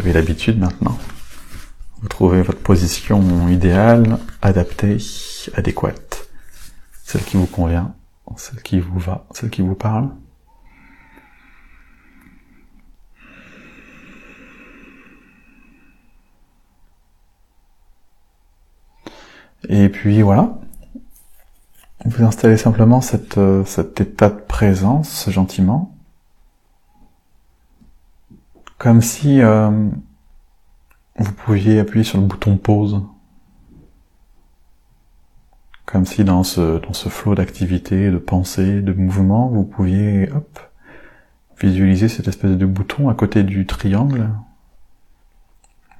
avez l'habitude maintenant. Vous trouvez votre position idéale, adaptée, adéquate. Celle qui vous convient, celle qui vous va, celle qui vous parle. Et puis voilà. Vous installez simplement cette, euh, cet état de présence gentiment. Comme si euh, vous pouviez appuyer sur le bouton pause. Comme si dans ce, dans ce flot d'activité, de pensée, de mouvement, vous pouviez, hop, visualiser cette espèce de bouton à côté du triangle.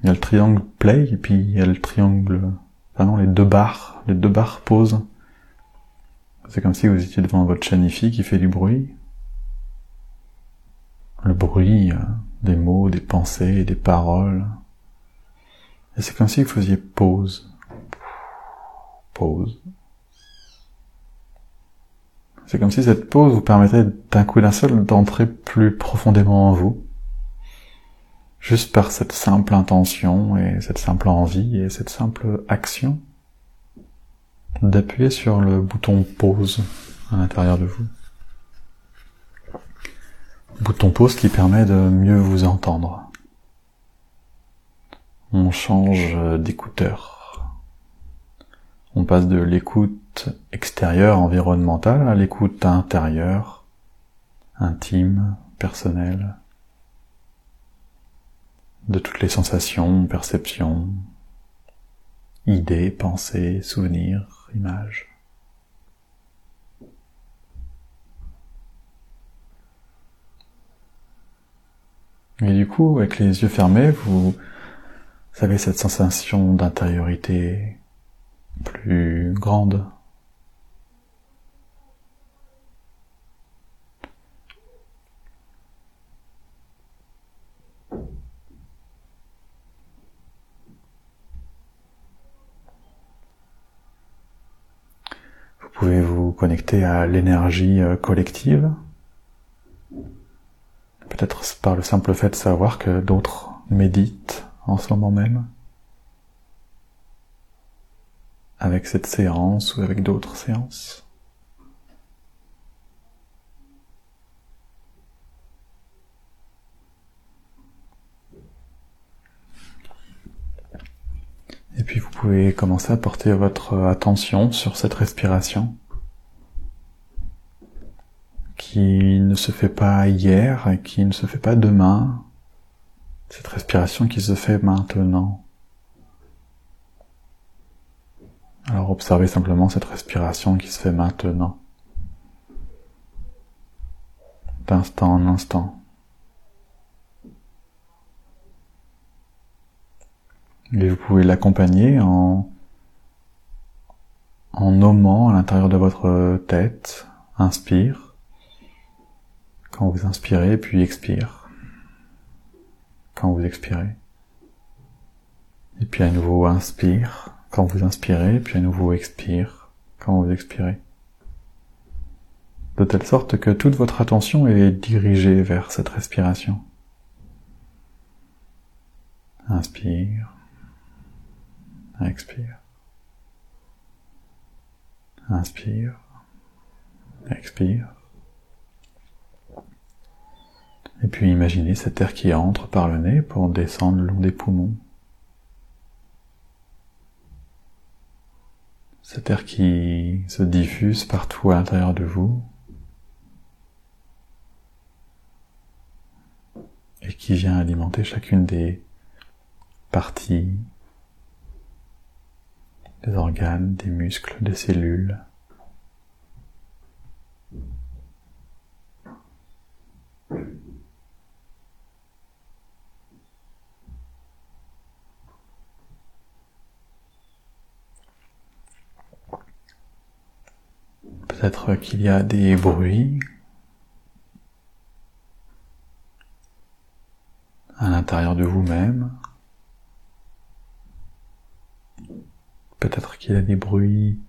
Il y a le triangle play et puis il y a le triangle, enfin non, les deux barres, les deux barres pause. C'est comme si vous étiez devant votre chaîne qui fait du bruit. Le bruit euh, des mots, des pensées, des paroles. Et c'est comme si vous faisiez pause. Pause. C'est comme si cette pause vous permettait d'un coup d'un seul d'entrer plus profondément en vous. Juste par cette simple intention et cette simple envie et cette simple action d'appuyer sur le bouton pause à l'intérieur de vous. Bouton pause qui permet de mieux vous entendre. On change d'écouteur. On passe de l'écoute extérieure, environnementale, à l'écoute intérieure, intime, personnelle, de toutes les sensations, perceptions, idées, pensées, souvenirs, images. Et du coup, avec les yeux fermés, vous avez cette sensation d'intériorité plus grande. Vous pouvez vous connecter à l'énergie euh, collective peut-être par le simple fait de savoir que d'autres méditent en ce moment même, avec cette séance ou avec d'autres séances. Et puis vous pouvez commencer à porter votre attention sur cette respiration qui ne se fait pas hier et qui ne se fait pas demain, cette respiration qui se fait maintenant. Alors observez simplement cette respiration qui se fait maintenant, d'instant en instant. Et vous pouvez l'accompagner en, en nommant à l'intérieur de votre tête, inspire, quand vous inspirez, puis expire. Quand vous expirez. Et puis à nouveau inspire quand vous inspirez, puis à nouveau expire quand vous expirez. De telle sorte que toute votre attention est dirigée vers cette respiration. Inspire. Expire. Inspire. Expire. Et puis imaginez cet air qui entre par le nez pour descendre le long des poumons. Cet air qui se diffuse partout à l'intérieur de vous et qui vient alimenter chacune des parties, des organes, des muscles, des cellules. Peut-être qu'il y a des bruits à l'intérieur de vous-même. Peut-être qu'il y a des bruits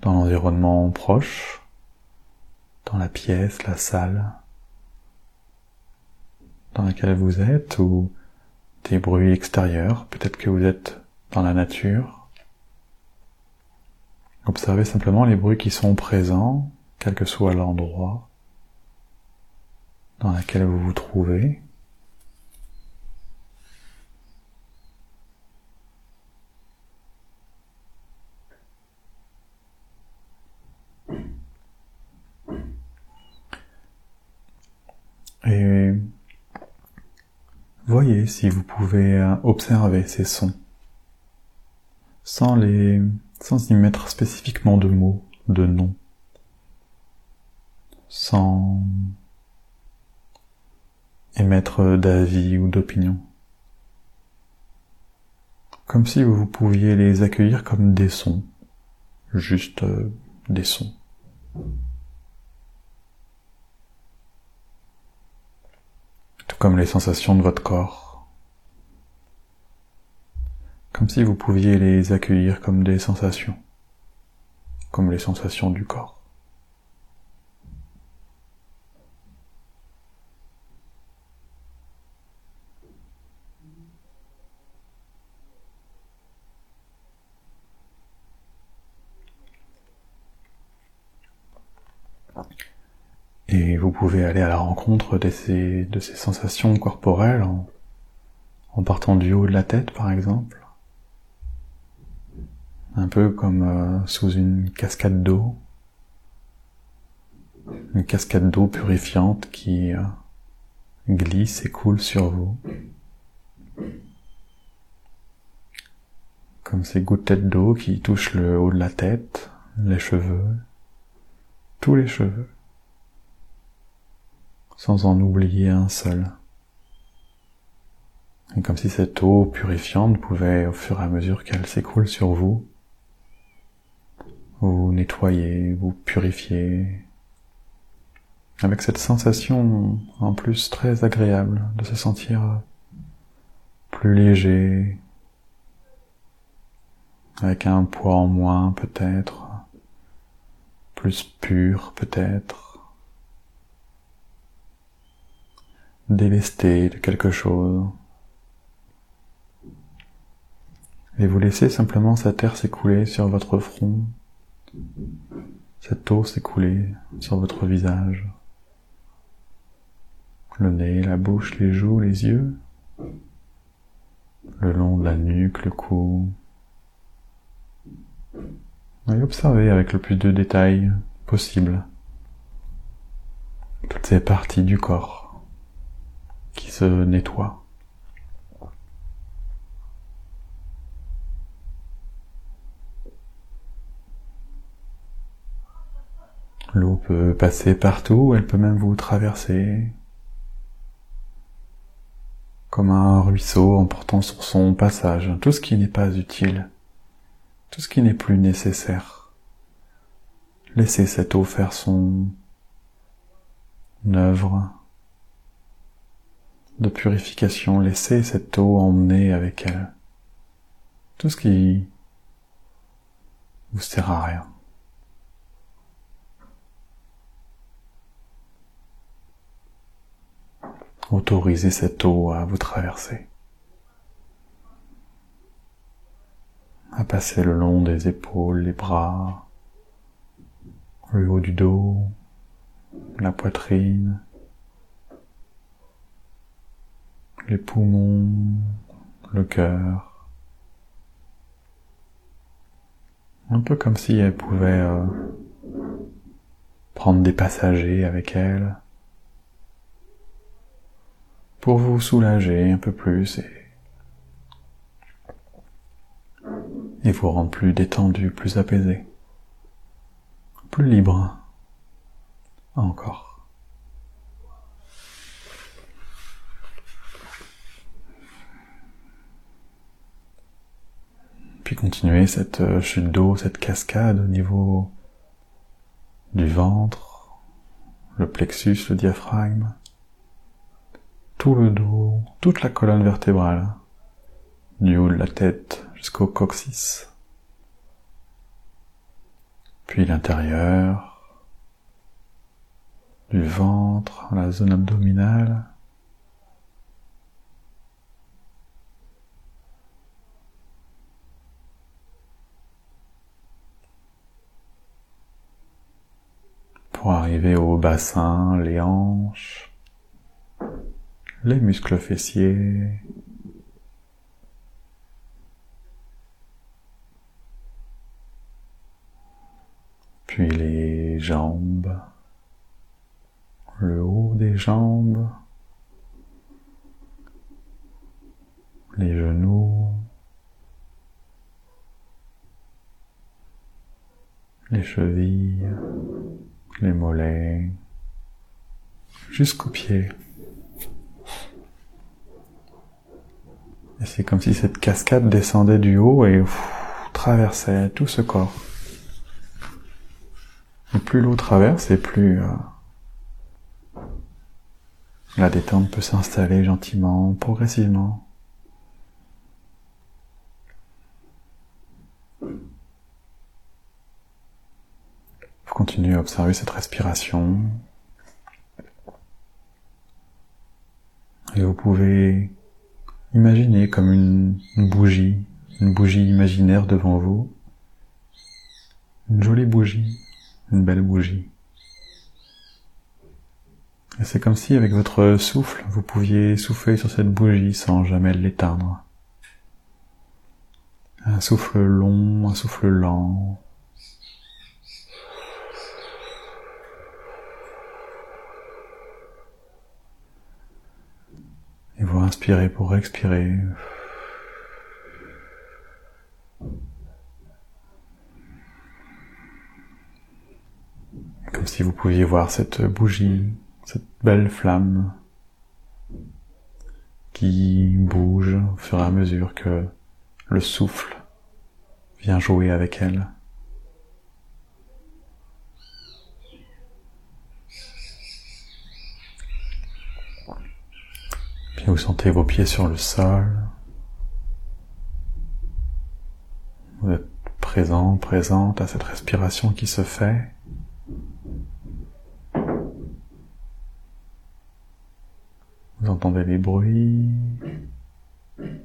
dans l'environnement proche, dans la pièce, la salle dans laquelle vous êtes ou des bruits extérieurs, peut-être que vous êtes dans la nature. Observez simplement les bruits qui sont présents, quel que soit l'endroit dans lequel vous vous trouvez. Et voyez si vous pouvez observer ces sons sans les, sans y mettre spécifiquement de mots, de noms, sans émettre d'avis ou d'opinion. Comme si vous pouviez les accueillir comme des sons, juste euh, des sons. comme les sensations de votre corps. Comme si vous pouviez les accueillir comme des sensations, comme les sensations du corps. Et vous pouvez aller à la rencontre de ces, de ces sensations corporelles en, en partant du haut de la tête, par exemple. Un peu comme euh, sous une cascade d'eau. Une cascade d'eau purifiante qui euh, glisse et coule sur vous. Comme ces gouttelettes d'eau qui touchent le haut de la tête, les cheveux, tous les cheveux sans en oublier un seul. Et comme si cette eau purifiante pouvait, au fur et à mesure qu'elle s'écoule sur vous, vous nettoyer, vous purifier, avec cette sensation en plus très agréable de se sentir plus léger, avec un poids en moins peut-être, plus pur peut-être, délesté de quelque chose. Et vous laissez simplement cette air s'écouler sur votre front, cette eau s'écouler sur votre visage, le nez, la bouche, les joues, les yeux, le long de la nuque, le cou. Et observez avec le plus de détails possible toutes ces parties du corps qui se nettoie. L'eau peut passer partout, elle peut même vous traverser comme un ruisseau en portant sur son passage tout ce qui n'est pas utile, tout ce qui n'est plus nécessaire. Laissez cette eau faire son œuvre de purification, laissez cette eau emmener avec elle. Tout ce qui vous sert à rien. Autorisez cette eau à vous traverser, à passer le long des épaules, les bras, le haut du dos, la poitrine, les poumons, le cœur. Un peu comme si elle pouvait euh, prendre des passagers avec elle pour vous soulager un peu plus et, vous rendre plus détendu, plus apaisé, plus libre encore. Puis continuer cette euh, chute d'eau, cette cascade au niveau du ventre, le plexus, le diaphragme, tout le dos, toute la colonne vertébrale, du haut de la tête jusqu'au coccyx, puis l'intérieur, du ventre, la zone abdominale, pour arriver au bassin, les hanches, les muscles fessiers, puis les jambes, le haut des jambes, les genoux, les chevilles, les mollets, jusqu'aux pieds. Et c'est comme si cette cascade descendait du haut et traversait tout ce corps. Et plus l'eau traverse, et plus euh, la détente peut s'installer gentiment, progressivement. Vous continuez à observer cette respiration. Et vous pouvez imaginer comme une bougie, une bougie imaginaire devant vous. Une jolie bougie une belle bougie. Et c'est comme si avec votre souffle, vous pouviez souffler sur cette bougie sans jamais l'éteindre. Un souffle long, un souffle lent. Et vous inspirez pour expirer. Comme si vous pouviez voir cette bougie, cette belle flamme qui bouge au fur et à mesure que le souffle vient jouer avec elle. Vous sentez vos pieds sur le sol. Vous êtes présent, présente à cette respiration qui se fait. Vous entendez les bruits, les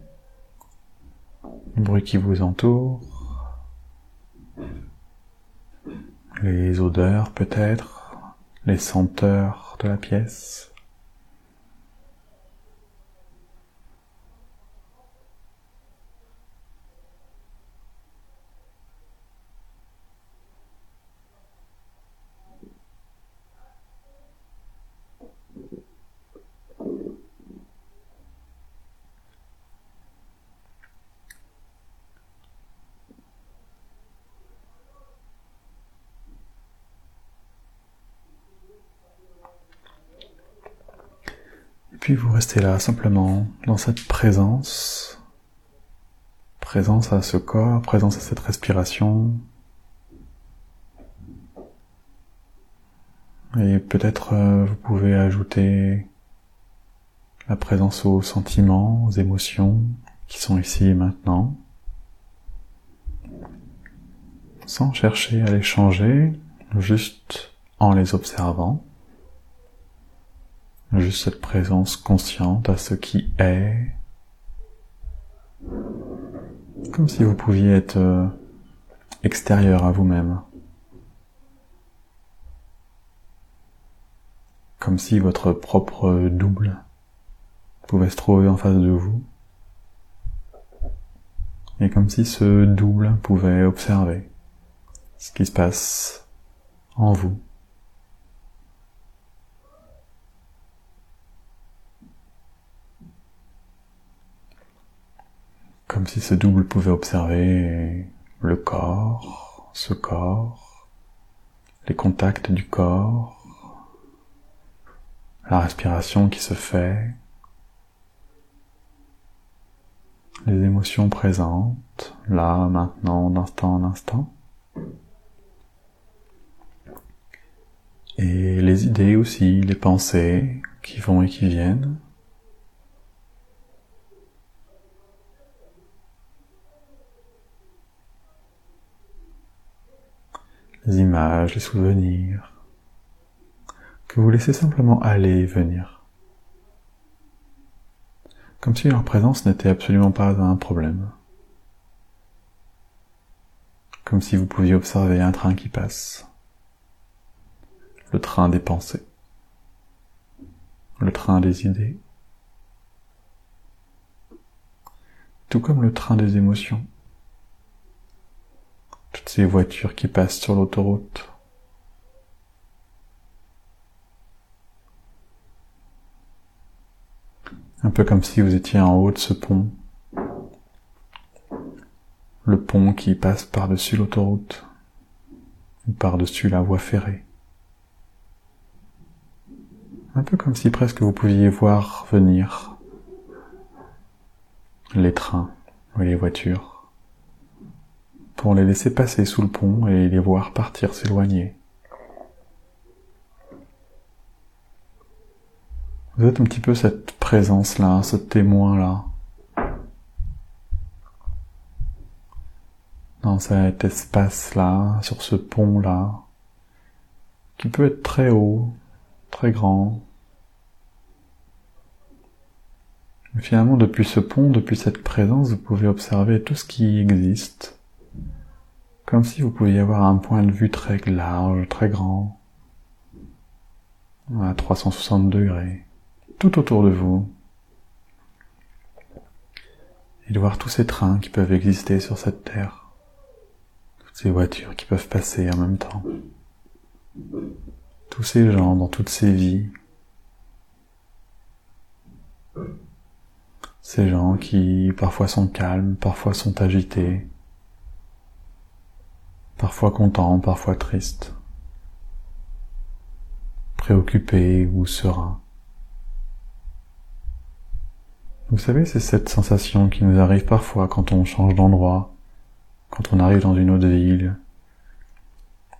bruits qui vous entourent, les odeurs peut-être, les senteurs de la pièce. Vous restez là simplement dans cette présence, présence à ce corps, présence à cette respiration. Et peut-être euh, vous pouvez ajouter la présence aux sentiments, aux émotions qui sont ici et maintenant, sans chercher à les changer, juste en les observant juste cette présence consciente à ce qui est, comme si vous pouviez être euh, extérieur à vous-même, comme si votre propre double pouvait se trouver en face de vous, et comme si ce double pouvait observer ce qui se passe en vous. Comme si ce double pouvait observer le corps, ce corps, les contacts du corps, la respiration qui se fait, les émotions présentes, là, maintenant, d'instant en instant, et les idées aussi, les pensées qui vont et qui viennent. Les images, les souvenirs, que vous laissez simplement aller et venir. Comme si leur présence n'était absolument pas un problème. Comme si vous pouviez observer un train qui passe. le train des pensées, le train des idées, tout comme le train des émotions, toutes ces voitures qui passent sur l'autoroute. Un peu comme si vous étiez en haut de ce pont, le pont qui passe par-dessus l'autoroute, ou par-dessus la voie ferrée. Un peu comme si presque vous pouviez voir venir les trains ou les voitures pour les laisser passer sous le pont et les voir partir s'éloigner. Vous êtes un petit peu cette présence-là, ce témoin-là, dans cet espace-là, sur ce pont-là, qui peut être très haut, très grand. Finalement, depuis ce pont, depuis cette présence, vous pouvez observer tout ce qui existe, comme si vous pouviez avoir un point de vue très large, très grand, à 360 degrés tout autour de vous. Et de voir tous ces trains qui peuvent exister sur cette terre, toutes ces voitures qui peuvent passer en même temps, tous ces gens dans toutes ces vies, ces gens qui parfois sont calmes, parfois sont agités, parfois contents, parfois tristes, préoccupés ou sereins. Vous savez, c'est cette sensation qui nous arrive parfois quand on change d'endroit, quand on arrive dans une autre ville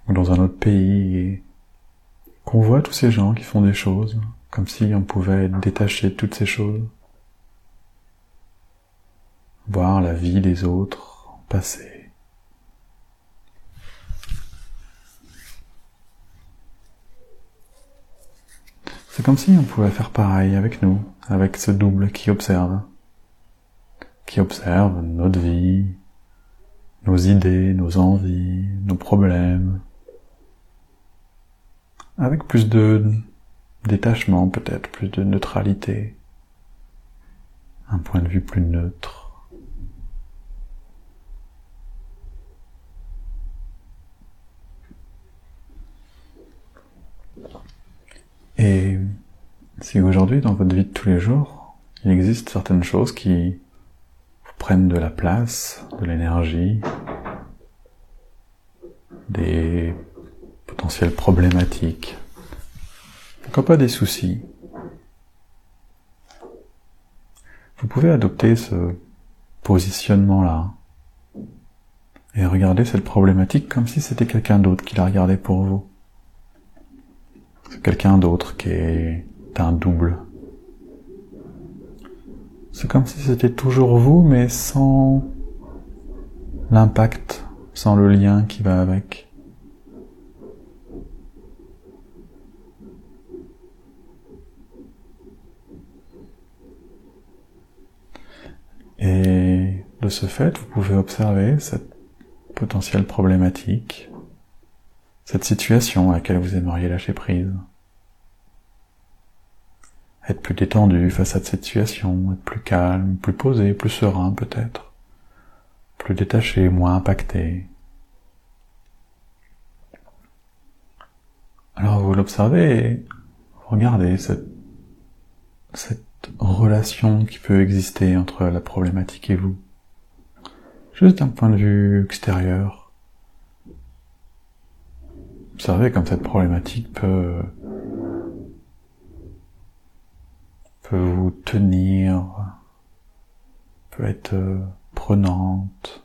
ou dans un autre pays et qu'on voit tous ces gens qui font des choses, comme si on pouvait être détaché de toutes ces choses. Voir la vie des autres passer. C'est comme si on pouvait faire pareil avec nous avec ce double qui observe, qui observe notre vie, nos idées, nos envies, nos problèmes, avec plus de détachement peut-être, plus de neutralité, un point de vue plus neutre. Et si aujourd'hui, dans votre vie de tous les jours, il existe certaines choses qui vous prennent de la place, de l'énergie, des potentielles problématiques, pourquoi pas des soucis, vous pouvez adopter ce positionnement-là et regarder cette problématique comme si c'était quelqu'un d'autre qui la regardait pour vous. C'est quelqu'un d'autre qui est un double. C'est comme si c'était toujours vous, mais sans l'impact, sans le lien qui va avec. Et de ce fait, vous pouvez observer cette potentielle problématique, cette situation à laquelle vous aimeriez lâcher prise être plus détendu face à cette situation, être plus calme, plus posé, plus serein peut-être, plus détaché, moins impacté. Alors vous l'observez regardez cette, cette relation qui peut exister entre la problématique et vous. Juste d'un point de vue extérieur. Observez comme cette problématique peut peut vous tenir, peut être euh, prenante.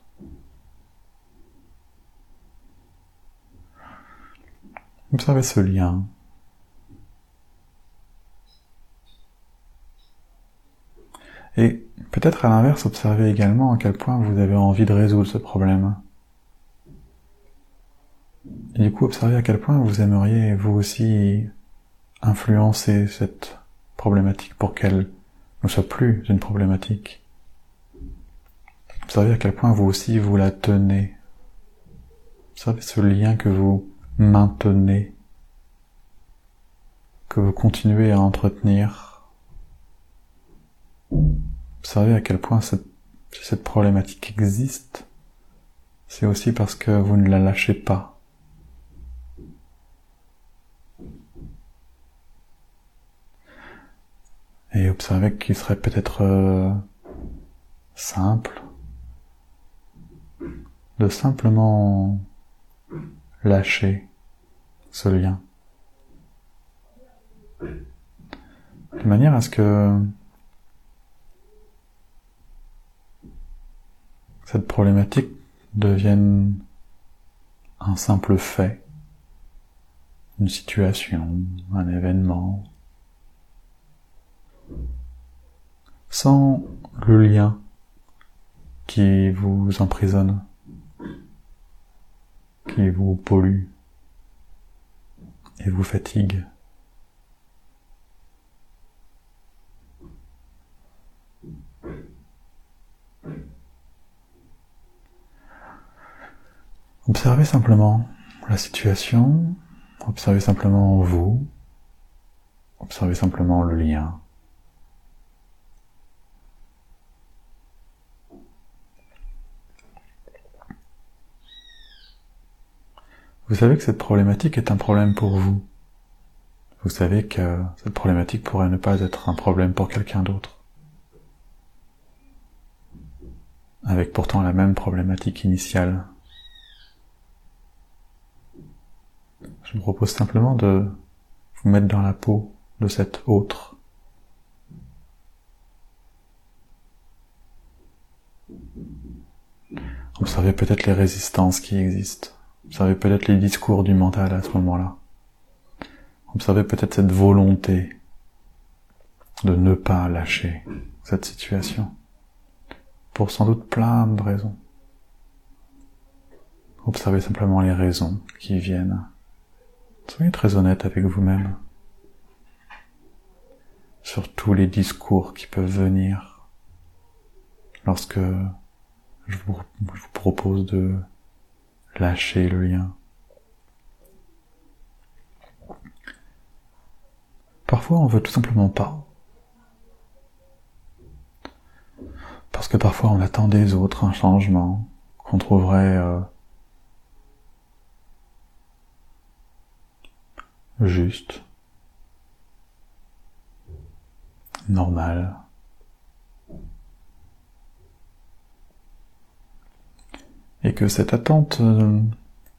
Observez ce lien. Et peut-être à l'inverse, observez également à quel point vous avez envie de résoudre ce problème. Et du coup, observez à quel point vous aimeriez vous aussi influencer cette problématique pour qu'elle ne soit plus une problématique. Vous savez à quel point vous aussi vous la tenez. Vous savez ce lien que vous maintenez que vous continuez à entretenir. Observez à quel point cette, cette problématique existe. C'est aussi parce que vous ne la lâchez pas. Et observez qu'il serait peut-être euh, simple de simplement lâcher ce lien. De manière à ce que cette problématique devienne un simple fait, une situation, un événement, sans le lien qui vous emprisonne, qui vous pollue et vous fatigue. Observez simplement la situation, observez simplement vous, observez simplement le lien. Vous savez que cette problématique est un problème pour vous. Vous savez que cette problématique pourrait ne pas être un problème pour quelqu'un d'autre. Avec pourtant la même problématique initiale. Je vous propose simplement de vous mettre dans la peau de cet autre. Observez peut-être les résistances qui existent. Observez peut-être les discours du mental à ce moment-là. Observez peut-être cette volonté de ne pas lâcher cette situation. Pour sans doute plein de raisons. Observez simplement les raisons qui viennent. Soyez très honnête avec vous-même sur tous les discours qui peuvent venir lorsque je vous, propose de lâcher le lien. Parfois, on veut tout simplement pas. Parce que parfois, on attend des autres un changement qu'on trouverait euh, juste, normal. Et que cette attente euh,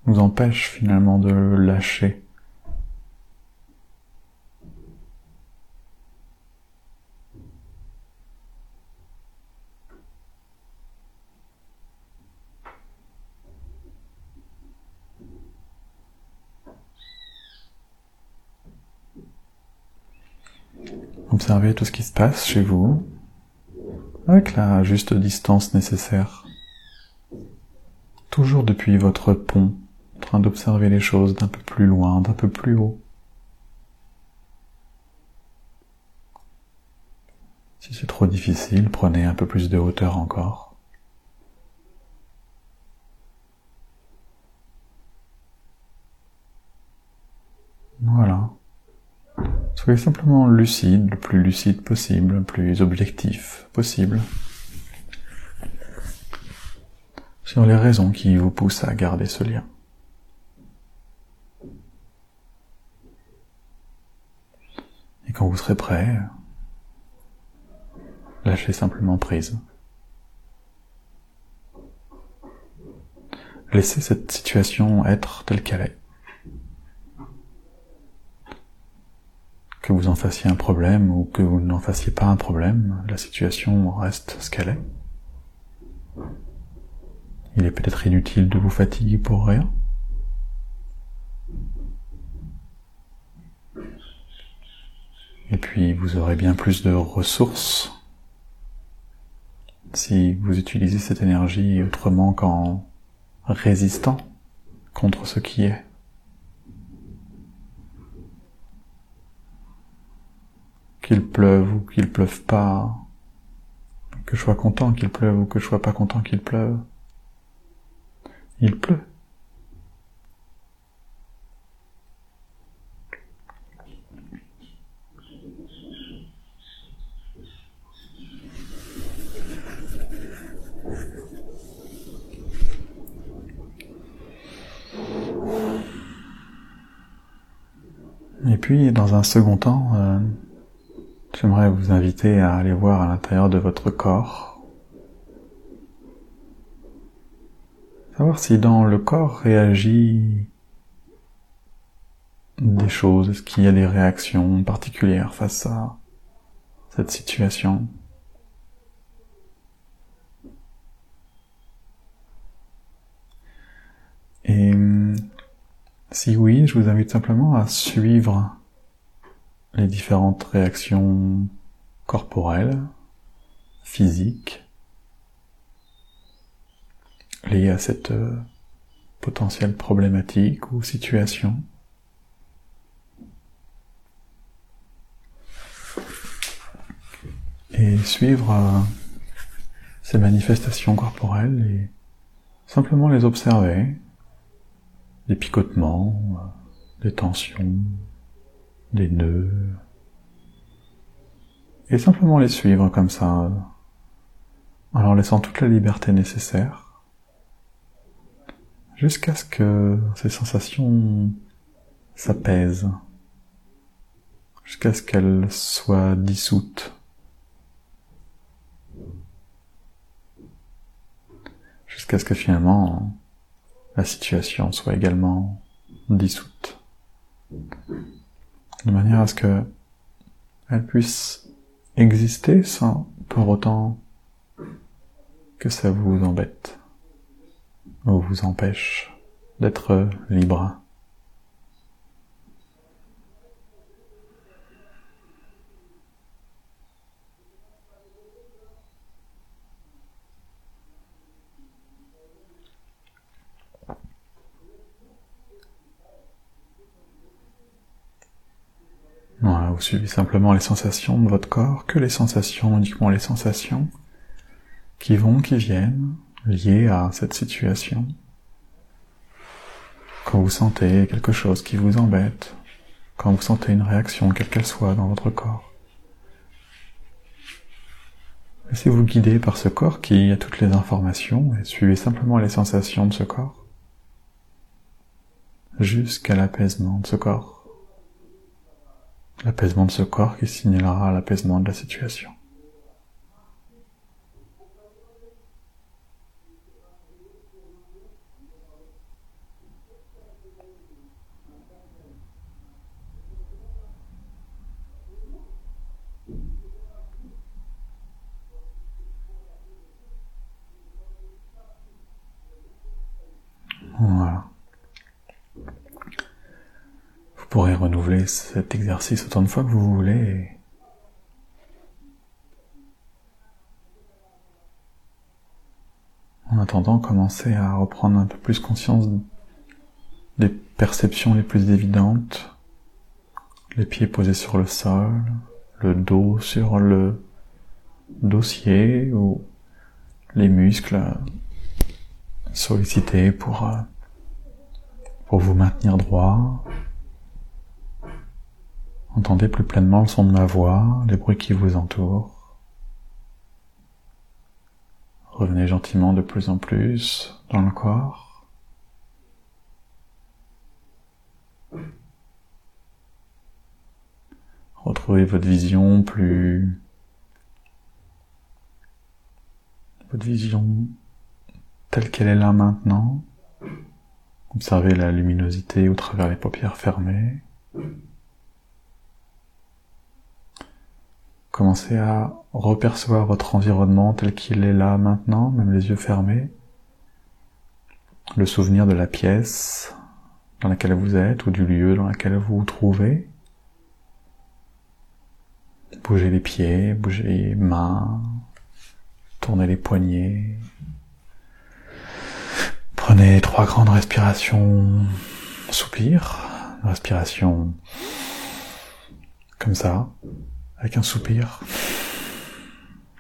nous empêche finalement de lâcher. Observez tout ce qui se passe chez vous avec la juste distance nécessaire toujours depuis votre pont, en train d'observer les choses d'un peu plus loin, d'un peu plus haut. Si c'est trop difficile, prenez un peu plus de hauteur encore. Voilà. Soyez simplement lucide, le plus lucide possible, le plus objectif possible. Sur les raisons qui vous poussent à garder ce lien. Et quand vous serez prêt, lâchez simplement prise. Laissez cette situation être telle qu'elle est. Que vous en fassiez un problème ou que vous n'en fassiez pas un problème, la situation reste ce qu'elle est. Il est peut-être inutile de vous fatiguer pour rien. Et puis vous aurez bien plus de ressources si vous utilisez cette énergie autrement qu'en résistant contre ce qui est. Qu'il pleuve ou qu'il pleuve pas, que je sois content qu'il pleuve ou que je sois pas content qu'il pleuve il pleut. Et puis, dans un second temps, euh, j'aimerais vous inviter à aller voir à l'intérieur de votre corps Savoir si dans le corps réagit des choses, est-ce qu'il y a des réactions particulières face à cette situation? Et si oui, je vous invite simplement à suivre les différentes réactions corporelles, physiques, liées à cette euh, potentielle problématique ou situation. Et suivre euh, ces manifestations corporelles et simplement les observer. Des picotements, des tensions, des nœuds, et simplement les suivre comme ça, en leur laissant toute la liberté nécessaire, jusqu'à ce que ces sensations s'apaisent, jusqu'à ce qu'elles soient dissoutes. Jusqu'à ce que finalement la situation soit également dissoute. De manière à ce que elle puisse exister sans pour autant que ça vous embête vous empêche d'être libre. vous suivez simplement les sensations de votre corps, que les sensations, uniquement les sensations qui vont, qui viennent, liées à cette situation. Quand vous sentez quelque chose qui vous embête, quand vous sentez une réaction, quelle qu'elle soit, dans votre corps. Laissez-vous guider par ce corps qui a toutes les informations et suivez simplement les sensations de ce corps jusqu'à l'apaisement de ce corps l'apaisement de ce corps qui signalera l'apaisement de la situation. Voilà. Vous pourrez renouveler cet exercice autant de fois que vous voulez. En attendant, commencez à reprendre un peu plus conscience des perceptions les plus évidentes. Les pieds posés sur le sol, le dos sur le dossier ou les muscles sollicités pour, euh, pour vous maintenir droit. Entendez plus pleinement le son de ma voix, les bruits qui vous entourent. Revenez gentiment de plus en plus dans le corps. Retrouvez votre vision plus... Votre vision telle qu'elle est là maintenant. Observez la luminosité au travers les paupières fermées. Commencez à repercevoir votre environnement tel qu'il est là maintenant, même les yeux fermés. Le souvenir de la pièce dans laquelle vous êtes ou du lieu dans lequel vous vous trouvez. Bougez les pieds, bougez les mains, tournez les poignets. Prenez trois grandes respirations, soupir, respiration comme ça avec un soupir,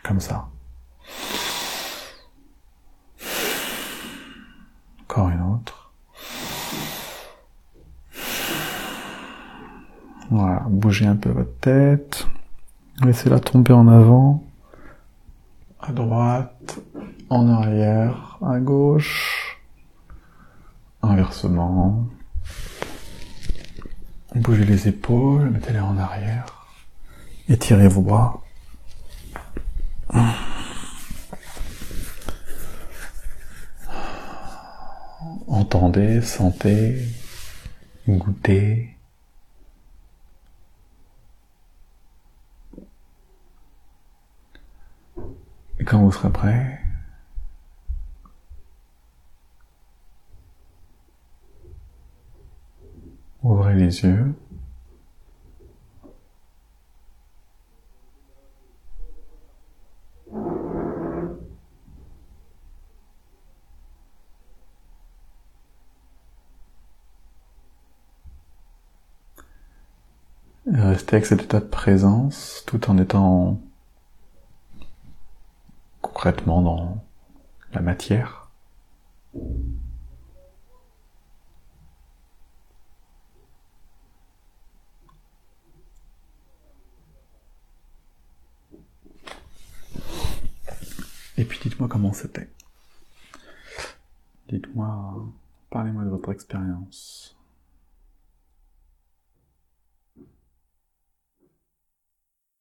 comme ça. Encore une autre. Voilà, bougez un peu votre tête, laissez-la tomber en avant, à droite, en arrière, à gauche, inversement. Bougez les épaules, mettez-les en arrière. Étirez vos bras. Entendez, sentez, goûtez. Et quand vous serez prêt, ouvrez les yeux. Rester avec cet état de présence tout en étant concrètement dans la matière. Et puis dites-moi comment c'était. Dites-moi, parlez-moi de votre expérience.